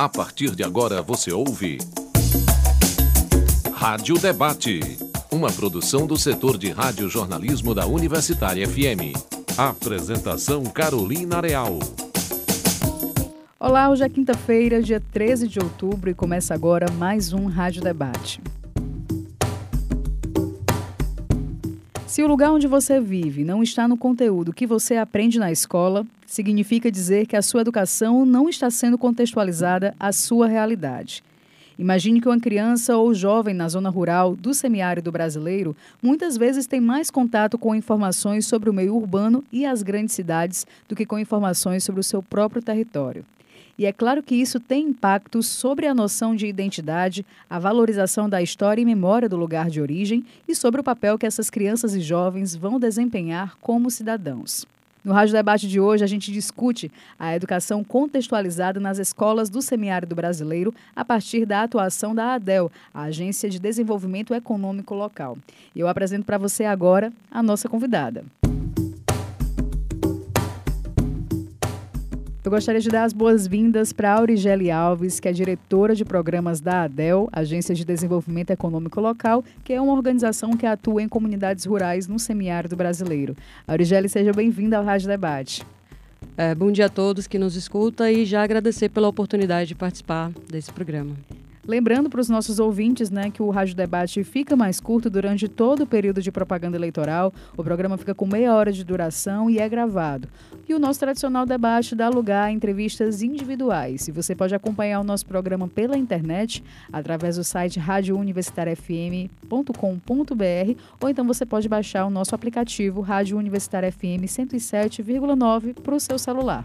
A partir de agora você ouve. Rádio Debate. Uma produção do setor de rádio-jornalismo da Universitária FM. Apresentação Carolina Real. Olá, hoje é quinta-feira, dia 13 de outubro, e começa agora mais um Rádio Debate. Se o lugar onde você vive não está no conteúdo que você aprende na escola, significa dizer que a sua educação não está sendo contextualizada à sua realidade. Imagine que uma criança ou jovem na zona rural do semiárido brasileiro muitas vezes tem mais contato com informações sobre o meio urbano e as grandes cidades do que com informações sobre o seu próprio território. E é claro que isso tem impacto sobre a noção de identidade, a valorização da história e memória do lugar de origem e sobre o papel que essas crianças e jovens vão desempenhar como cidadãos. No Rádio Debate de hoje, a gente discute a educação contextualizada nas escolas do semiárido brasileiro a partir da atuação da ADEL, a Agência de Desenvolvimento Econômico Local. Eu apresento para você agora a nossa convidada. Eu gostaria de dar as boas-vindas para Aurigele Alves, que é diretora de programas da ADEL, Agência de Desenvolvimento Econômico Local, que é uma organização que atua em comunidades rurais no semiárido brasileiro. Aurigele, seja bem-vinda ao Rádio Debate. É, bom dia a todos que nos escutam e já agradecer pela oportunidade de participar desse programa. Lembrando para os nossos ouvintes né, que o Rádio Debate fica mais curto durante todo o período de propaganda eleitoral. O programa fica com meia hora de duração e é gravado. E o nosso tradicional debate dá lugar a entrevistas individuais. E você pode acompanhar o nosso programa pela internet através do site radiouniversitariafm.com.br ou então você pode baixar o nosso aplicativo Rádio Universitária FM 107,9 para o seu celular.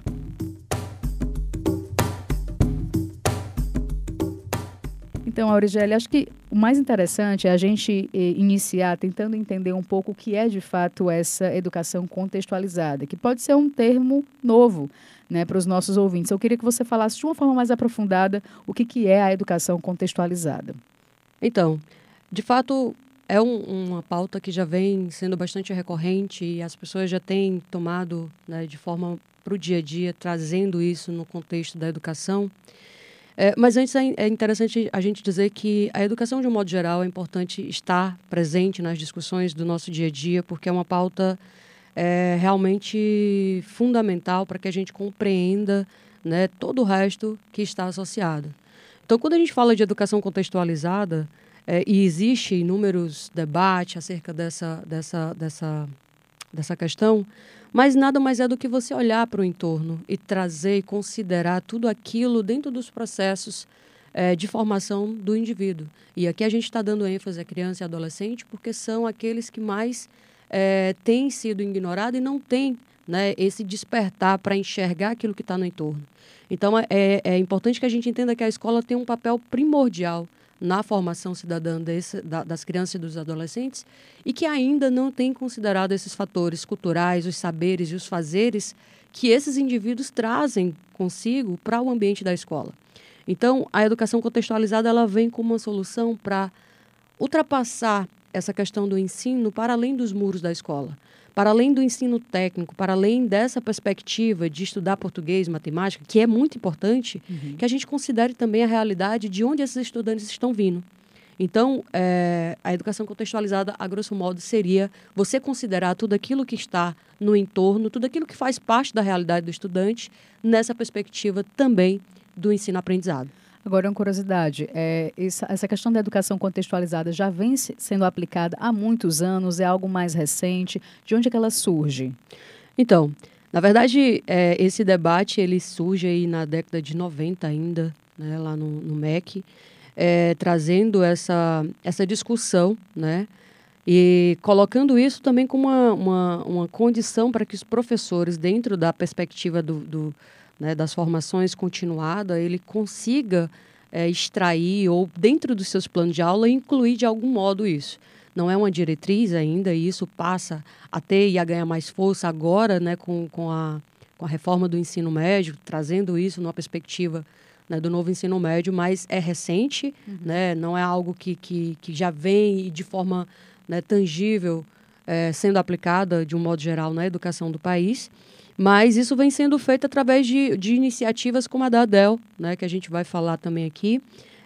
Então, Aurigélia, acho que o mais interessante é a gente eh, iniciar tentando entender um pouco o que é de fato essa educação contextualizada, que pode ser um termo novo né, para os nossos ouvintes. Eu queria que você falasse de uma forma mais aprofundada o que, que é a educação contextualizada. Então, de fato, é um, uma pauta que já vem sendo bastante recorrente e as pessoas já têm tomado né, de forma para o dia a dia, trazendo isso no contexto da educação. É, mas antes é, é interessante a gente dizer que a educação, de um modo geral, é importante estar presente nas discussões do nosso dia a dia, porque é uma pauta é, realmente fundamental para que a gente compreenda né, todo o resto que está associado. Então, quando a gente fala de educação contextualizada, é, e existe inúmeros debates acerca dessa, dessa, dessa, dessa questão, mas nada mais é do que você olhar para o entorno e trazer e considerar tudo aquilo dentro dos processos é, de formação do indivíduo. E aqui a gente está dando ênfase à criança e adolescente porque são aqueles que mais é, têm sido ignorados e não têm né, esse despertar para enxergar aquilo que está no entorno. Então, é, é importante que a gente entenda que a escola tem um papel primordial na formação cidadã desse, da, das crianças e dos adolescentes e que ainda não tem considerado esses fatores culturais, os saberes e os fazeres que esses indivíduos trazem consigo para o ambiente da escola. Então, a educação contextualizada ela vem como uma solução para ultrapassar essa questão do ensino para além dos muros da escola para além do ensino técnico, para além dessa perspectiva de estudar português, matemática, que é muito importante, uhum. que a gente considere também a realidade de onde esses estudantes estão vindo. Então, é, a educação contextualizada, a grosso modo, seria você considerar tudo aquilo que está no entorno, tudo aquilo que faz parte da realidade do estudante, nessa perspectiva também do ensino-aprendizado. Agora, uma curiosidade, é, essa questão da educação contextualizada já vem sendo aplicada há muitos anos, é algo mais recente? De onde é que ela surge? Então, na verdade, é, esse debate ele surge aí na década de 90 ainda, né, lá no, no MEC, é, trazendo essa, essa discussão, né, e colocando isso também como uma, uma, uma condição para que os professores, dentro da perspectiva do, do né, das formações continuada, ele consiga é, extrair ou dentro dos seus planos de aula incluir de algum modo isso. Não é uma diretriz ainda, e isso passa a ter e a ganhar mais força agora, né, com, com, a, com a reforma do ensino médio, trazendo isso numa perspectiva né, do novo ensino médio, mas é recente, uhum. né, não é algo que, que, que já vem de forma né, tangível é, sendo aplicada, de um modo geral, na educação do país. Mas isso vem sendo feito através de, de iniciativas como a da ADEL, né, que a gente vai falar também aqui.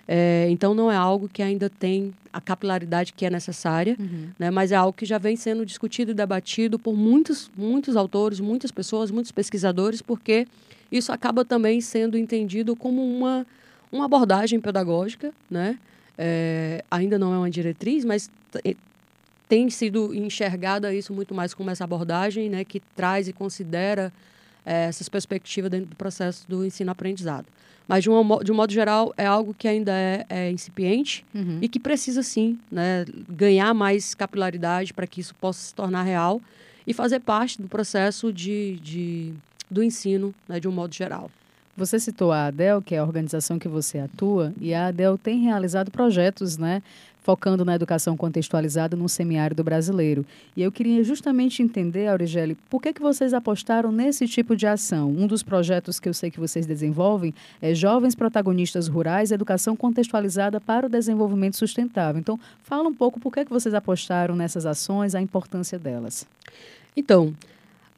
É, então, não é algo que ainda tem a capilaridade que é necessária, uhum. né, mas é algo que já vem sendo discutido e debatido por muitos, muitos autores, muitas pessoas, muitos pesquisadores, porque isso acaba também sendo entendido como uma, uma abordagem pedagógica, né? É, ainda não é uma diretriz, mas tem sido enxergada isso muito mais como essa abordagem, né, que traz e considera é, essas perspectivas dentro do processo do ensino-aprendizado. Mas, de um, de um modo geral, é algo que ainda é, é incipiente uhum. e que precisa, sim, né, ganhar mais capilaridade para que isso possa se tornar real e fazer parte do processo de, de do ensino, né, de um modo geral. Você citou a ADEL, que é a organização que você atua, e a ADEL tem realizado projetos, né, focando na educação contextualizada no semiárido brasileiro. E eu queria justamente entender, Aurigeli, por que, que vocês apostaram nesse tipo de ação? Um dos projetos que eu sei que vocês desenvolvem é Jovens Protagonistas Rurais, Educação Contextualizada para o Desenvolvimento Sustentável. Então, fala um pouco por que, que vocês apostaram nessas ações, a importância delas. Então,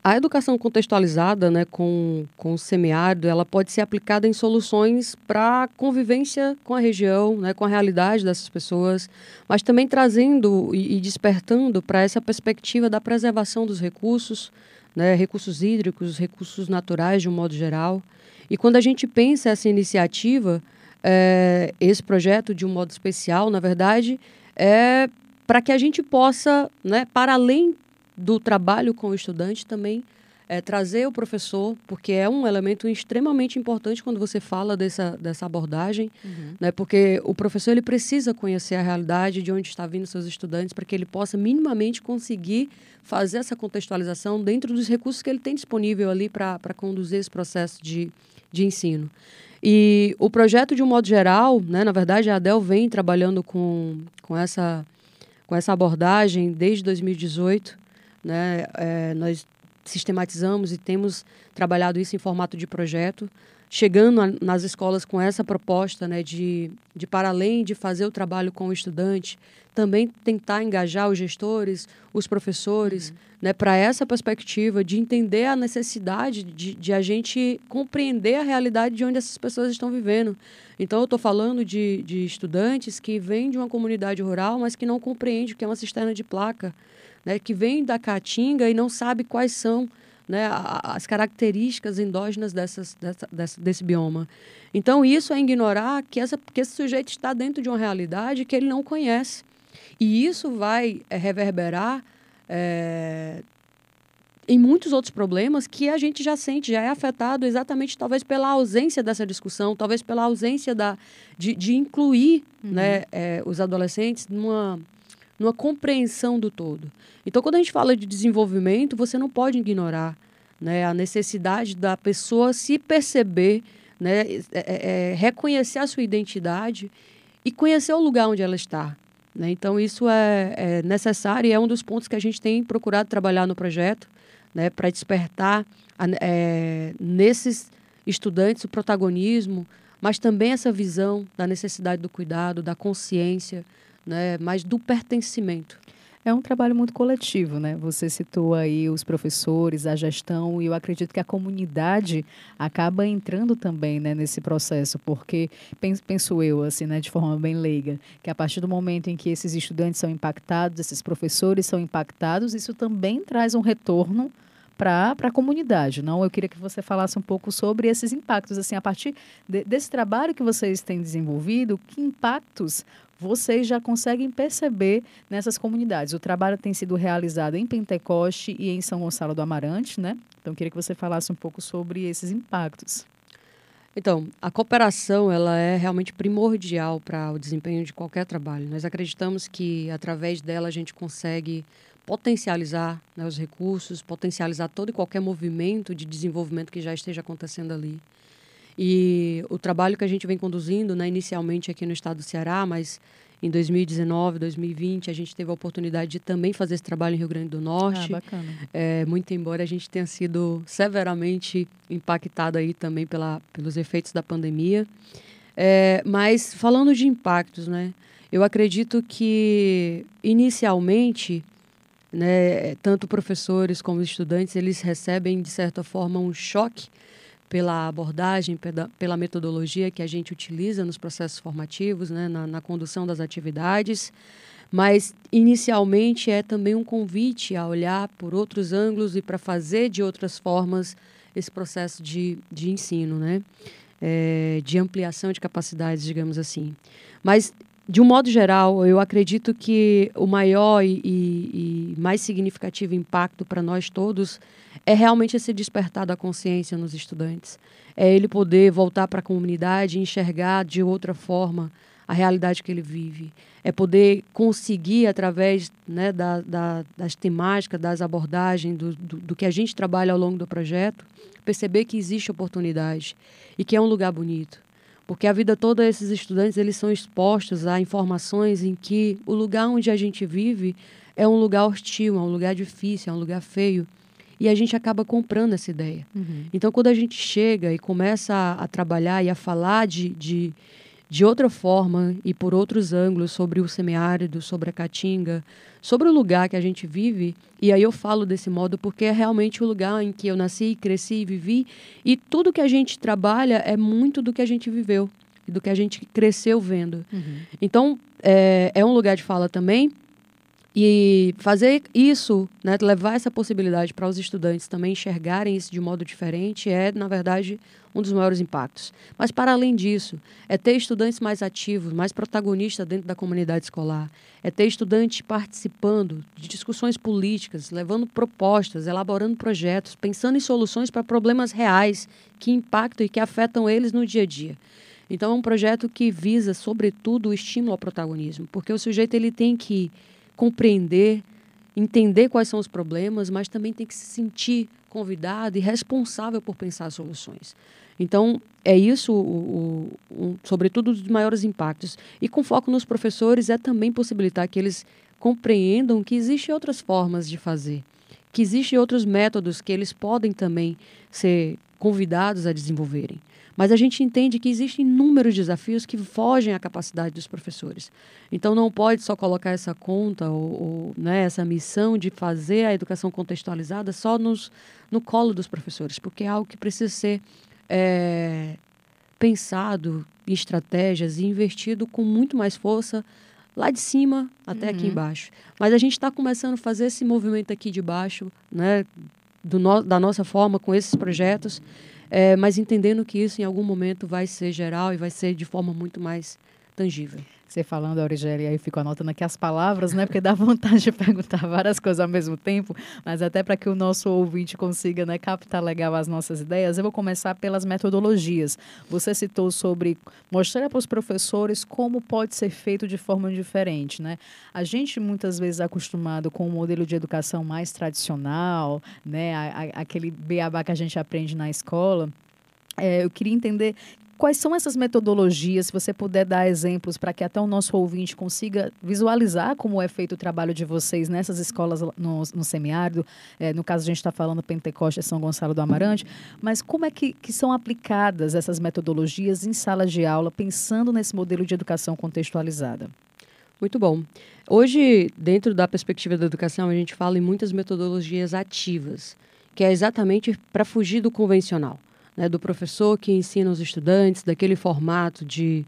a educação contextualizada, né, com, com o semiárido, ela pode ser aplicada em soluções para convivência com a região, né, com a realidade dessas pessoas, mas também trazendo e, e despertando para essa perspectiva da preservação dos recursos, né, recursos hídricos, recursos naturais de um modo geral. E quando a gente pensa essa iniciativa, é, esse projeto de um modo especial, na verdade, é para que a gente possa, né, para além do trabalho com o estudante também é, trazer o professor, porque é um elemento extremamente importante quando você fala dessa, dessa abordagem, uhum. né? porque o professor ele precisa conhecer a realidade de onde está vindo seus estudantes para que ele possa minimamente conseguir fazer essa contextualização dentro dos recursos que ele tem disponível ali para conduzir esse processo de, de ensino. E o projeto, de um modo geral, né, na verdade, a ADEL vem trabalhando com, com, essa, com essa abordagem desde 2018. Né? É, nós sistematizamos e temos trabalhado isso em formato de projeto, chegando a, nas escolas com essa proposta né, de, de, para além de fazer o trabalho com o estudante, também tentar engajar os gestores, os professores, uhum. né, para essa perspectiva de entender a necessidade de, de, a gente compreender a realidade de onde essas pessoas estão vivendo. Então, eu estou falando de, de estudantes que vêm de uma comunidade rural, mas que não compreendem o que é uma cisterna de placa né, que vem da caatinga e não sabe quais são né, as características endógenas dessas, dessa, dessa, desse bioma. Então, isso é ignorar que, essa, que esse sujeito está dentro de uma realidade que ele não conhece. E isso vai é, reverberar é, em muitos outros problemas que a gente já sente, já é afetado exatamente talvez pela ausência dessa discussão, talvez pela ausência da, de, de incluir uhum. né, é, os adolescentes numa numa compreensão do todo. Então, quando a gente fala de desenvolvimento, você não pode ignorar né, a necessidade da pessoa se perceber, né, é, é, é, reconhecer a sua identidade e conhecer o lugar onde ela está. Né? Então, isso é, é, necessário e é um dos pontos que a gente tem procurado trabalhar no projeto, né, para despertar a, é, nesses estudantes o protagonismo, mas também essa visão da necessidade do cuidado, da consciência, né, mas do pertencimento. É um trabalho muito coletivo, né? Você citou aí os professores, a gestão, e eu acredito que a comunidade acaba entrando também né, nesse processo, porque penso eu, assim, né, de forma bem leiga, que a partir do momento em que esses estudantes são impactados, esses professores são impactados, isso também traz um retorno para a comunidade. Não, eu queria que você falasse um pouco sobre esses impactos, assim, a partir de, desse trabalho que vocês têm desenvolvido, que impactos vocês já conseguem perceber nessas comunidades. O trabalho tem sido realizado em Pentecoste e em São Gonçalo do Amarante, né? Então, queria que você falasse um pouco sobre esses impactos. Então, a cooperação ela é realmente primordial para o desempenho de qualquer trabalho. Nós acreditamos que através dela a gente consegue potencializar né, os recursos, potencializar todo e qualquer movimento de desenvolvimento que já esteja acontecendo ali. E o trabalho que a gente vem conduzindo, né, inicialmente aqui no estado do Ceará, mas em 2019, 2020, a gente teve a oportunidade de também fazer esse trabalho em Rio Grande do Norte. Ah, bacana. É, muito embora a gente tenha sido severamente impactado aí também pela, pelos efeitos da pandemia. É, mas falando de impactos, né? Eu acredito que inicialmente né, tanto professores como estudantes, eles recebem, de certa forma, um choque pela abordagem, pela, metodologia que a gente utiliza nos processos formativos, né, na, na condução das atividades. Mas, inicialmente, é também um convite a olhar por outros ângulos e para fazer de outras formas esse processo de, de ensino, né? É, de ampliação de capacidades, digamos assim. Mas, de um modo geral, eu acredito que o maior e, e, mais significativo impacto para nós todos é realmente esse despertar da consciência nos estudantes. É ele poder voltar para a comunidade e enxergar de outra forma a realidade que ele vive. É poder conseguir, através né, da, da, das temáticas, das abordagens, do, do, do, que a gente trabalha ao longo do projeto, perceber que existe oportunidade e que é um lugar bonito. Porque a vida toda esses estudantes eles são expostos a informações em que o lugar onde a gente vive é um lugar hostil, é um lugar difícil, é um lugar feio. E a gente acaba comprando essa ideia. Uhum. Então, quando a gente chega e começa a, a trabalhar e a falar de, de, de outra forma e por outros ângulos sobre o semiárido, sobre a caatinga, sobre o lugar que a gente vive. E aí eu falo desse modo porque é realmente o lugar em que eu nasci, cresci e vivi. E tudo que a gente trabalha é muito do que a gente viveu, do que a gente cresceu vendo. Uhum. Então, é, é um lugar de fala também, e fazer isso, né, levar essa possibilidade para os estudantes também enxergarem isso de modo diferente é, na verdade, um dos maiores impactos. Mas, para além disso, é ter estudantes mais ativos, mais protagonistas dentro da comunidade escolar, é ter estudantes participando de discussões políticas, levando propostas, elaborando projetos, pensando em soluções para problemas reais que impactam e que afetam eles no dia a dia. Então, é um projeto que visa, sobretudo, o estímulo ao protagonismo, porque o sujeito ele tem que compreender, entender quais são os problemas, mas também tem que se sentir convidado e responsável por pensar soluções. Então, é isso, o, o, um, sobretudo, os maiores impactos. E com foco nos professores, é também possibilitar que eles compreendam que existem outras formas de fazer, que existem outros métodos que eles podem também ser convidados a desenvolverem. Mas a gente entende que existem inúmeros desafios que fogem à capacidade dos professores. Então não pode só colocar essa conta ou, ou né, essa missão de fazer a educação contextualizada só nos, no colo dos professores, porque é algo que precisa ser é, pensado em estratégias e investido com muito mais força lá de cima até uhum. aqui embaixo. Mas a gente está começando a fazer esse movimento aqui de baixo, né, no, da nossa forma, com esses projetos é, mas entendendo que isso em algum momento vai ser geral e vai ser de forma muito mais tangível. Você falando, Aurigélia, aí eu fico anotando aqui as palavras, né? Porque dá vontade de perguntar várias coisas ao mesmo tempo, mas até para que o nosso ouvinte consiga né, captar legal as nossas ideias, eu vou começar pelas metodologias. Você citou sobre mostrar para os professores como pode ser feito de forma diferente, né? A gente muitas vezes é acostumado com um modelo de educação mais tradicional, né? A, a, aquele beabá que a gente aprende na escola. É, eu queria entender Quais são essas metodologias, se você puder dar exemplos para que até o nosso ouvinte consiga visualizar como é feito o trabalho de vocês nessas escolas no, no semiárido, é, no caso a gente está falando Pentecoste São Gonçalo do Amarante, mas como é que, que são aplicadas essas metodologias em sala de aula, pensando nesse modelo de educação contextualizada? Muito bom. Hoje, dentro da perspectiva da educação, a gente fala em muitas metodologias ativas, que é exatamente para fugir do convencional né, do professor que ensina os estudantes, daquele formato de,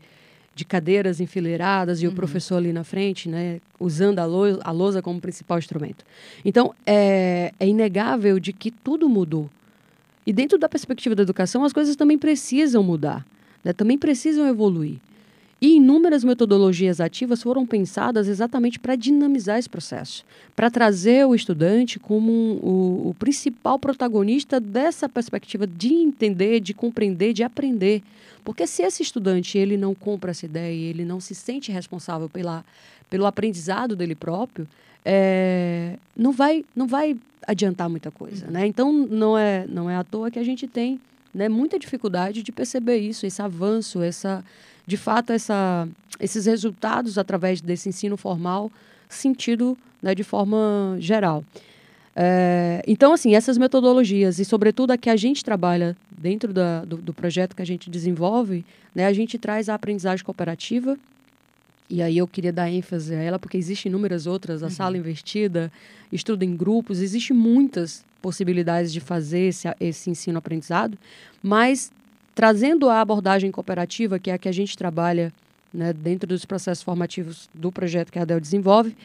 de cadeiras enfileiradas e uhum. o professor ali na frente, né, usando a, lou a lousa como principal instrumento. Então, é, é inegável de que tudo mudou. E dentro da perspectiva da educação, as coisas também precisam mudar, né, também precisam evoluir. E inúmeras metodologias ativas foram pensadas exatamente para dinamizar esse processo, para trazer o estudante como um, o, o principal protagonista dessa perspectiva de entender, de compreender, de aprender. Porque se esse estudante ele não compra essa ideia, ele não se sente responsável pela, pelo aprendizado dele próprio, é, não vai não vai adiantar muita coisa, né? Então não é não é à toa que a gente tem né, muita dificuldade de perceber isso, esse avanço, essa de fato, essa, esses resultados através desse ensino formal sentido né, de forma geral. É, então, assim, essas metodologias e, sobretudo, a que a gente trabalha dentro da, do, do, projeto que a gente desenvolve, né, a gente traz a aprendizagem cooperativa e aí eu queria dar ênfase a ela, porque existem inúmeras outras, a uhum. sala invertida, estudo em grupos, existem muitas possibilidades de fazer esse, esse ensino-aprendizado, mas trazendo a abordagem cooperativa, que é a que a gente trabalha né, dentro dos processos formativos do projeto que a ADEL desenvolve,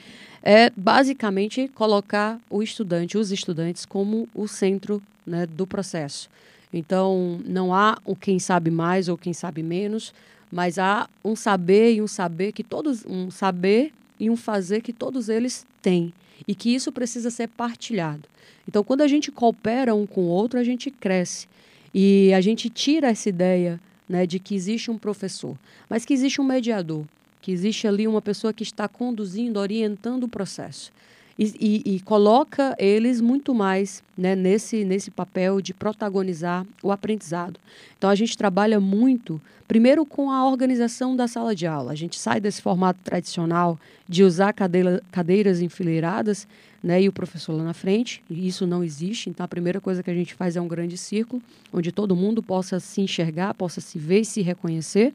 é basicamente colocar o estudante, os estudantes, como o centro né, do processo. Então, não há o quem sabe mais ou quem sabe menos, mas há um saber e um saber que todos um saber e um fazer que todos eles têm e que isso precisa ser partilhado. Então, quando a gente coopera um com o outro, a gente cresce e a gente tira essa ideia né, de que existe um professor, mas que existe um mediador, que existe ali uma pessoa que está conduzindo, orientando o processo e, e, e coloca eles muito mais né, nesse, nesse papel de protagonizar o aprendizado. Então, a gente trabalha muito, primeiro, com a organização da sala de aula. A gente sai desse formato tradicional de usar cadeira, cadeiras enfileiradas né, e o professor lá na frente, e isso não existe. Então, a primeira coisa que a gente faz é um grande círculo, onde todo mundo possa se enxergar, possa se ver e se reconhecer.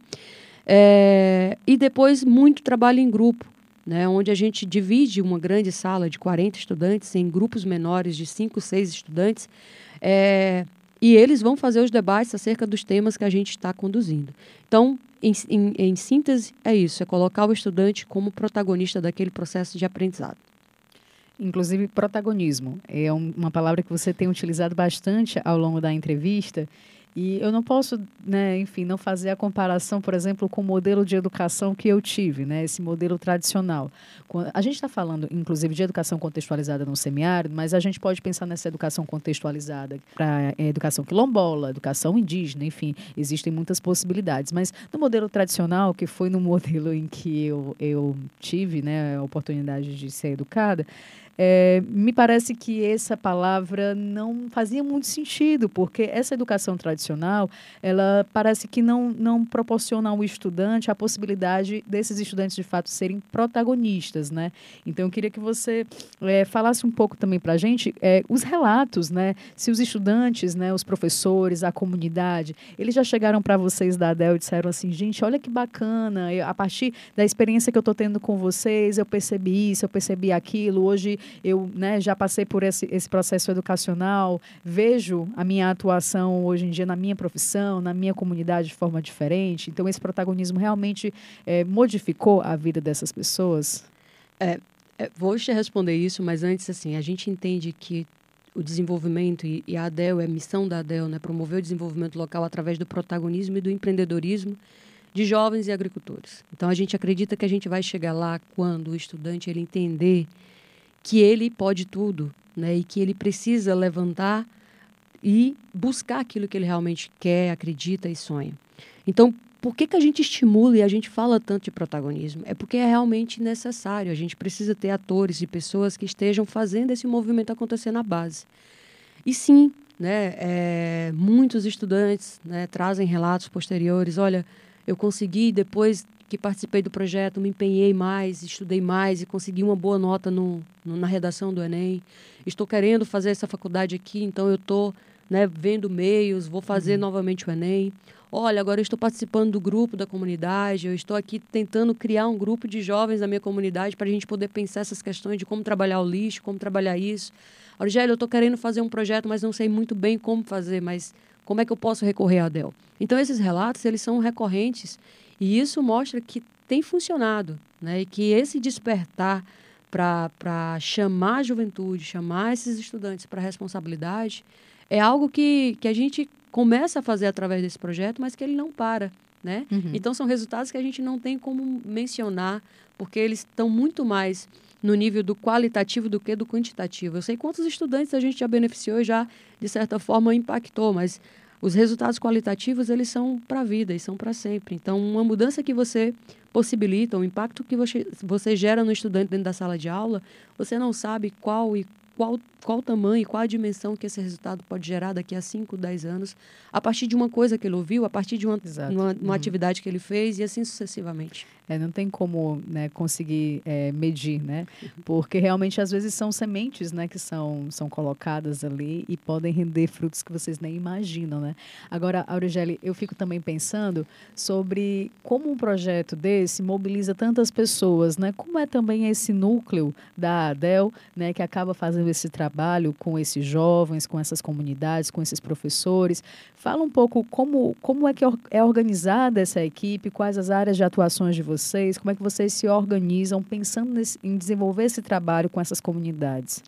É, e depois, muito trabalho em grupo né, onde a gente divide uma grande sala de 40 estudantes em grupos menores de 5, 6 estudantes, é, e eles vão fazer os debates acerca dos temas que a gente está conduzindo. Então, em, em, em síntese, é isso: é colocar o estudante como protagonista daquele processo de aprendizado. Inclusive, protagonismo é uma palavra que você tem utilizado bastante ao longo da entrevista e eu não posso, né, enfim, não fazer a comparação, por exemplo, com o modelo de educação que eu tive, né, esse modelo tradicional. A gente está falando, inclusive, de educação contextualizada no semiárido, mas a gente pode pensar nessa educação contextualizada para é, educação quilombola, educação indígena, enfim, existem muitas possibilidades. Mas no modelo tradicional, que foi no modelo em que eu, eu tive né, a oportunidade de ser educada, é, me parece que essa palavra não fazia muito sentido, porque essa educação tradicional, ela parece que não, não proporciona ao estudante a possibilidade desses estudantes, de fato, serem protagonistas, né? Então, eu queria que você é, falasse um pouco também para a gente é, os relatos, né? Se os estudantes, né, os professores, a comunidade, eles já chegaram para vocês da ADEL e disseram assim, gente, olha que bacana, eu, a partir da experiência que eu estou tendo com vocês, eu percebi isso, eu percebi aquilo, hoje eu né, já passei por esse, esse processo educacional, vejo a minha atuação hoje em dia na minha profissão, na minha comunidade de forma diferente. Então, esse protagonismo realmente é, modificou a vida dessas pessoas? É, é, vou te responder isso, mas antes, assim, a gente entende que o desenvolvimento e, e a ADEL, é a missão da ADEL, né, promover o desenvolvimento local através do protagonismo e do empreendedorismo de jovens e agricultores. Então a gente acredita que a gente vai chegar lá quando o estudante ele entender que ele pode tudo, né? E que ele precisa levantar e buscar aquilo que ele realmente quer, acredita e sonha. Então, por que, que a gente estimula e a gente fala tanto de protagonismo? É porque é realmente necessário. A gente precisa ter atores e pessoas que estejam fazendo esse movimento acontecer na base. E sim, né, é, muitos estudantes né, trazem relatos posteriores. Olha, eu consegui depois que participei do projeto, me empenhei mais, estudei mais e consegui uma boa nota no, no na redação do Enem. Estou querendo fazer essa faculdade aqui, então eu estou né, vendo meios, vou fazer uhum. novamente o Enem. Olha, agora eu estou participando do grupo da comunidade, eu estou aqui tentando criar um grupo de jovens da minha comunidade para a gente poder pensar essas questões de como trabalhar o lixo, como trabalhar isso. Argélio, eu estou querendo fazer um projeto, mas não sei muito bem como fazer, mas como é que eu posso recorrer à DEL? Então, esses relatos, eles são recorrentes e isso mostra que tem funcionado, né? E que esse despertar para chamar a juventude, chamar esses estudantes para responsabilidade, é algo que, que a gente começa a fazer através desse projeto, mas que ele não para. Né? Uhum. Então, são resultados que a gente não tem como mencionar, porque eles estão muito mais no nível do qualitativo do que do quantitativo. Eu sei quantos estudantes a gente já beneficiou e já, de certa forma, impactou, mas os resultados qualitativos eles são para a vida e são para sempre. Então, uma mudança que você possibilita, o impacto que você, você gera no estudante dentro da sala de aula, você não sabe qual e qual qual o tamanho, qual a dimensão que esse resultado pode gerar daqui a 5, 10 anos, a partir de uma coisa que ele ouviu, a partir de uma, uma, uma uhum. atividade que ele fez e assim sucessivamente. É, não tem como né, conseguir é, medir, né? Porque realmente às vezes são sementes né, que são, são colocadas ali e podem render frutos que vocês nem imaginam, né? Agora, Aurigeli, eu fico também pensando sobre como um projeto desse mobiliza tantas pessoas, né? Como é também esse núcleo da ADEL, né, que acaba fazendo esse trabalho com esses jovens, com essas comunidades, com esses professores. Fala um pouco como, como é que é organizada essa equipe, quais as áreas de atuações de vocês? Como é que vocês se organizam pensando nesse, em desenvolver esse trabalho com essas comunidades?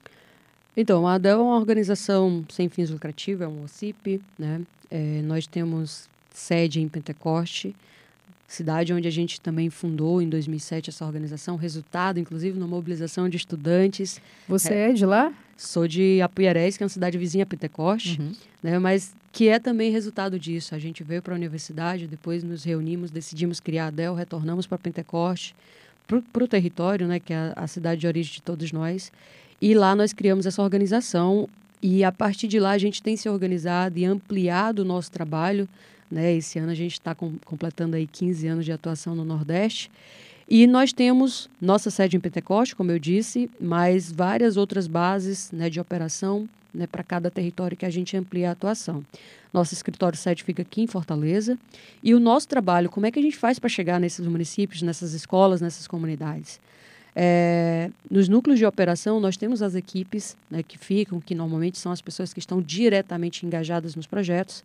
Então, a ADEL é uma organização sem fins lucrativos, é um OCIP, né? É, nós temos sede em Pentecoste, cidade onde a gente também fundou em 2007 essa organização, resultado, inclusive, na mobilização de estudantes. Você é, é de lá? Sou de Apuiarés, que é uma cidade vizinha a Pentecoste, uhum. né? mas que é também resultado disso. A gente veio para a universidade, depois nos reunimos, decidimos criar a DEL, retornamos para Pentecoste, para o território, né? que é a, a cidade de origem de todos nós, e lá nós criamos essa organização e a partir de lá a gente tem se organizado e ampliado o nosso trabalho né? Esse ano a gente está com, completando aí 15 anos de atuação no Nordeste. E nós temos nossa sede em Pentecoste, como eu disse, mas várias outras bases né, de operação né, para cada território que a gente amplia a atuação. Nosso escritório sede fica aqui em Fortaleza. E o nosso trabalho, como é que a gente faz para chegar nesses municípios, nessas escolas, nessas comunidades? É, nos núcleos de operação, nós temos as equipes né, que ficam, que normalmente são as pessoas que estão diretamente engajadas nos projetos.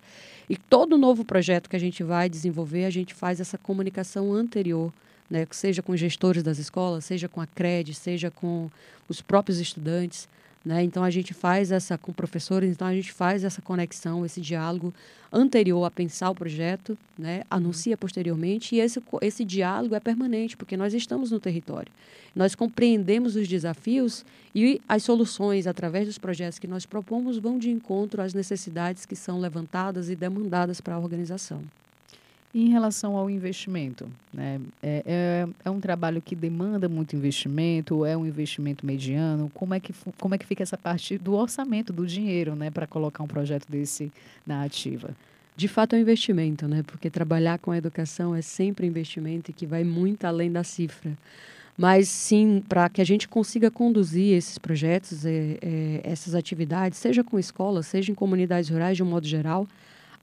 E todo novo projeto que a gente vai desenvolver, a gente faz essa comunicação anterior, né, seja com gestores das escolas, seja com a CRED, seja com os próprios estudantes. Né? Então a gente faz essa com professores, então a gente faz essa conexão, esse diálogo anterior a pensar o projeto, né? anuncia posteriormente e esse, esse diálogo é permanente porque nós estamos no território. Nós compreendemos os desafios e as soluções através dos projetos que nós propomos vão de encontro às necessidades que são levantadas e demandadas para a organização. Em relação ao investimento, né? É, é, é, um trabalho que demanda muito investimento, é um investimento mediano. Como é que, como é que fica essa parte do orçamento, do dinheiro, né, para colocar um projeto desse na ativa? De fato, é um investimento, né? Porque trabalhar com a educação é sempre investimento e que vai muito além da cifra. Mas sim, para que a gente consiga conduzir esses projetos, é, é, essas atividades, seja com escolas, seja em comunidades rurais de um modo geral,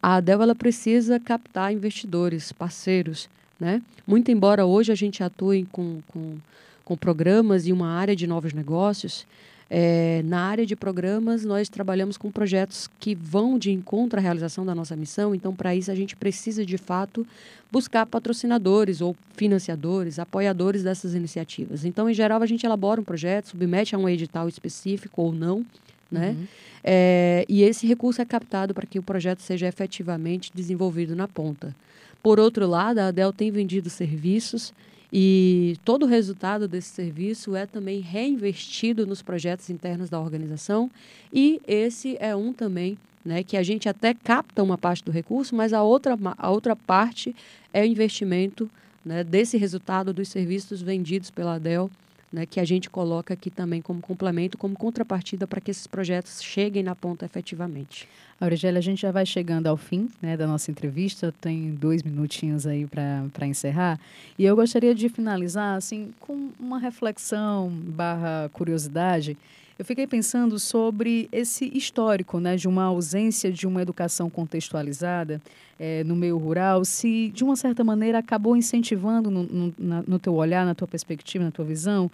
a ADEL ela precisa captar investidores, parceiros. Né? Muito embora hoje a gente atue com, com, com programas e uma área de novos negócios, é, na área de programas, nós trabalhamos com projetos que vão de encontro à realização da nossa missão. Então, para isso, a gente precisa, de fato, buscar patrocinadores ou financiadores, apoiadores dessas iniciativas. Então, em geral, a gente elabora um projeto, submete a um edital específico ou não, né? Uhum. É, e esse recurso é captado para que o projeto seja efetivamente desenvolvido na ponta. Por outro lado, a ADEL tem vendido serviços e todo o resultado desse serviço é também reinvestido nos projetos internos da organização e esse é um também né, que a gente até capta uma parte do recurso, mas a outra, a outra parte é o investimento né, desse resultado dos serviços vendidos pela ADEL né, que a gente coloca aqui também como complemento, como contrapartida para que esses projetos cheguem na ponta efetivamente. Aurigélia, a gente já vai chegando ao fim né, da nossa entrevista, tem dois minutinhos aí para encerrar, e eu gostaria de finalizar assim com uma reflexão barra curiosidade. Eu fiquei pensando sobre esse histórico né, de uma ausência de uma educação contextualizada é, no meio rural, se de uma certa maneira acabou incentivando no, no, na, no teu olhar, na tua perspectiva, na tua visão,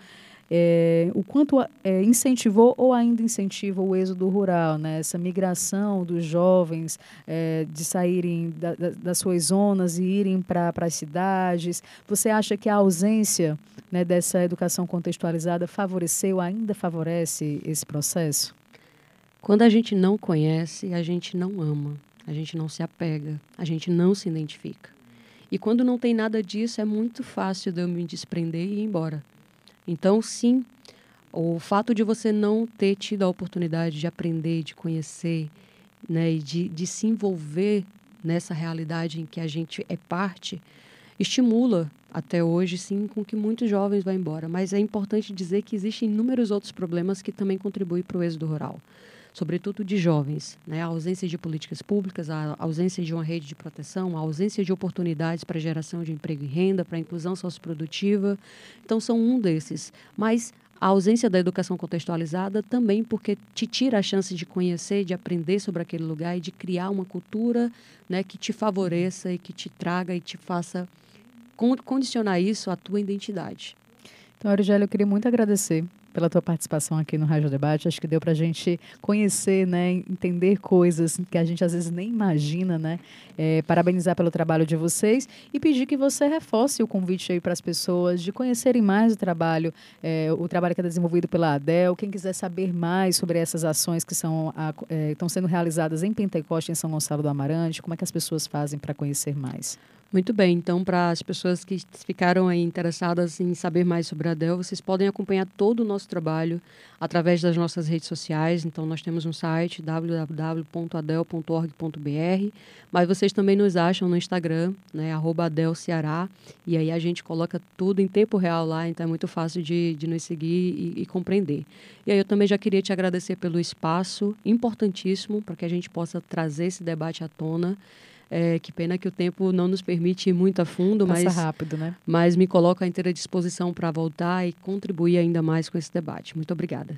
é, o quanto é, incentivou ou ainda incentiva o êxodo rural, né? essa migração dos jovens é, de saírem da, da, das suas zonas e irem para as cidades. Você acha que a ausência né, dessa educação contextualizada favoreceu, ainda favorece esse processo? Quando a gente não conhece, a gente não ama, a gente não se apega, a gente não se identifica. E quando não tem nada disso, é muito fácil de eu me desprender e ir embora. Então, sim, o fato de você não ter tido a oportunidade de aprender, de conhecer, né, e de, de se envolver nessa realidade em que a gente é parte, estimula até hoje, sim, com que muitos jovens vão embora. Mas é importante dizer que existem inúmeros outros problemas que também contribuem para o êxodo rural, sobretudo de jovens. Né? A ausência de políticas públicas, a ausência de uma rede de proteção, a ausência de oportunidades para geração de emprego e renda, para inclusão socioprodutiva. Então, são um desses. Mas a ausência da educação contextualizada também porque te tira a chance de conhecer, de aprender sobre aquele lugar e de criar uma cultura né, que te favoreça e que te traga e te faça condicionar isso à tua identidade. Então, Aurigélia, eu queria muito agradecer pela tua participação aqui no Rádio Debate. Acho que deu para a gente conhecer, né, entender coisas que a gente às vezes nem imagina, né? É, parabenizar pelo trabalho de vocês e pedir que você reforce o convite aí para as pessoas de conhecerem mais o trabalho, é, o trabalho que é desenvolvido pela ADEL. Quem quiser saber mais sobre essas ações que são, é, estão sendo realizadas em Pentecoste, em São Gonçalo do Amarante, como é que as pessoas fazem para conhecer mais? Muito bem, então para as pessoas que ficaram interessadas em saber mais sobre a Dell, vocês podem acompanhar todo o nosso trabalho através das nossas redes sociais. Então nós temos um site www.adel.org.br, mas vocês também nos acham no Instagram, né, @adelceará, e aí a gente coloca tudo em tempo real lá, então é muito fácil de, de nos seguir e, e compreender. E aí eu também já queria te agradecer pelo espaço importantíssimo para que a gente possa trazer esse debate à tona. É, que pena que o tempo não nos permite ir muito a fundo, Passa mas rápido, né? Mas me coloco à inteira disposição para voltar e contribuir ainda mais com esse debate. Muito obrigada.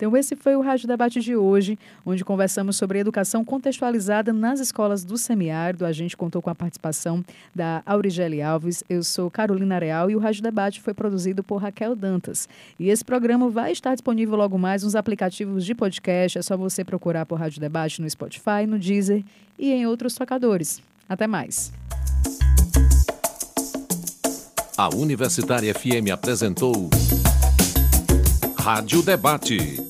Então, esse foi o Rádio Debate de hoje, onde conversamos sobre educação contextualizada nas escolas do semiárido. A gente contou com a participação da Aurigele Alves. Eu sou Carolina Real e o Rádio Debate foi produzido por Raquel Dantas. E esse programa vai estar disponível logo mais nos aplicativos de podcast. É só você procurar por Rádio Debate no Spotify, no Deezer e em outros tocadores. Até mais. A Universitária FM apresentou Rádio Debate.